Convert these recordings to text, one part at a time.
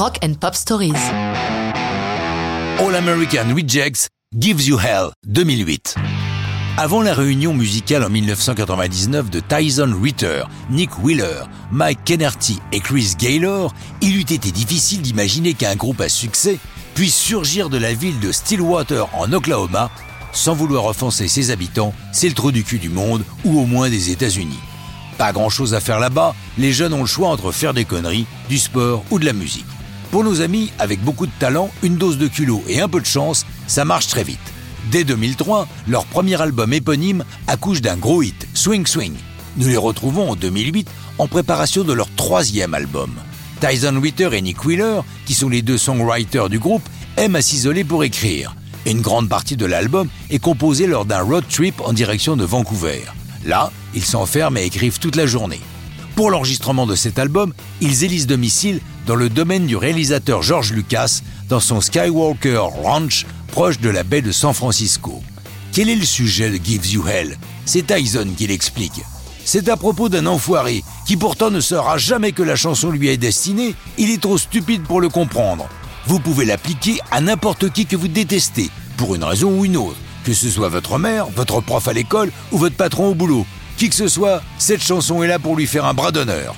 Rock and Pop Stories. All American Rejects Gives You Hell 2008. Avant la réunion musicale en 1999 de Tyson Ritter, Nick Wheeler, Mike Kennerty et Chris Gaylor, il eût été difficile d'imaginer qu'un groupe à succès puisse surgir de la ville de Stillwater en Oklahoma sans vouloir offenser ses habitants, c'est le trou du cul du monde ou au moins des États-Unis. Pas grand chose à faire là-bas, les jeunes ont le choix entre faire des conneries, du sport ou de la musique. Pour nos amis, avec beaucoup de talent, une dose de culot et un peu de chance, ça marche très vite. Dès 2003, leur premier album éponyme accouche d'un gros hit, Swing Swing. Nous les retrouvons en 2008 en préparation de leur troisième album. Tyson Ritter et Nick Wheeler, qui sont les deux songwriters du groupe, aiment à s'isoler pour écrire. Une grande partie de l'album est composée lors d'un road trip en direction de Vancouver. Là, ils s'enferment et écrivent toute la journée. Pour l'enregistrement de cet album, ils élisent domicile dans le domaine du réalisateur George Lucas, dans son Skywalker Ranch, proche de la baie de San Francisco. Quel est le sujet de Gives You Hell? C'est Tyson qui l'explique. C'est à propos d'un enfoiré qui pourtant ne saura jamais que la chanson lui est destinée, il est trop stupide pour le comprendre. Vous pouvez l'appliquer à n'importe qui que vous détestez, pour une raison ou une autre, que ce soit votre mère, votre prof à l'école ou votre patron au boulot. Qui que ce soit, cette chanson est là pour lui faire un bras d'honneur.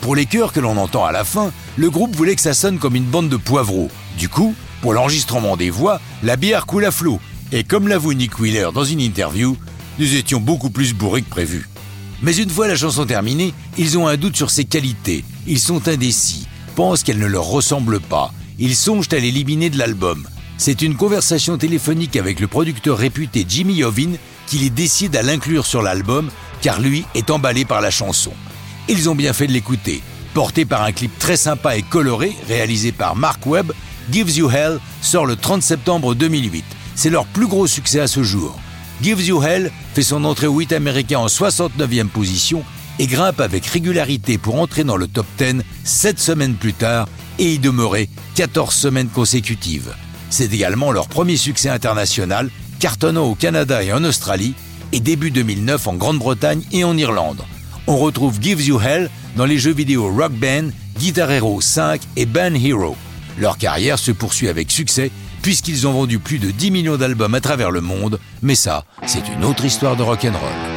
Pour les chœurs que l'on entend à la fin, le groupe voulait que ça sonne comme une bande de poivreaux. Du coup, pour l'enregistrement des voix, la bière coule à flot. Et comme l'avoue Nick Wheeler dans une interview, nous étions beaucoup plus bourrés que prévu. Mais une fois la chanson terminée, ils ont un doute sur ses qualités. Ils sont indécis, pensent qu'elle ne leur ressemble pas. Ils songent à l'éliminer de l'album. C'est une conversation téléphonique avec le producteur réputé Jimmy Iovine qui les décide à l'inclure sur l'album car lui est emballé par la chanson. Ils ont bien fait de l'écouter. Porté par un clip très sympa et coloré réalisé par Mark Webb, Gives You Hell sort le 30 septembre 2008. C'est leur plus gros succès à ce jour. Gives You Hell fait son entrée au 8 américain en 69e position et grimpe avec régularité pour entrer dans le top 10 7 semaines plus tard et y demeurer 14 semaines consécutives. C'est également leur premier succès international, cartonnant au Canada et en Australie, et début 2009 en Grande-Bretagne et en Irlande. On retrouve Gives You Hell dans les jeux vidéo Rock Band, Guitar Hero 5 et Band Hero. Leur carrière se poursuit avec succès puisqu'ils ont vendu plus de 10 millions d'albums à travers le monde, mais ça, c'est une autre histoire de rock'n'roll.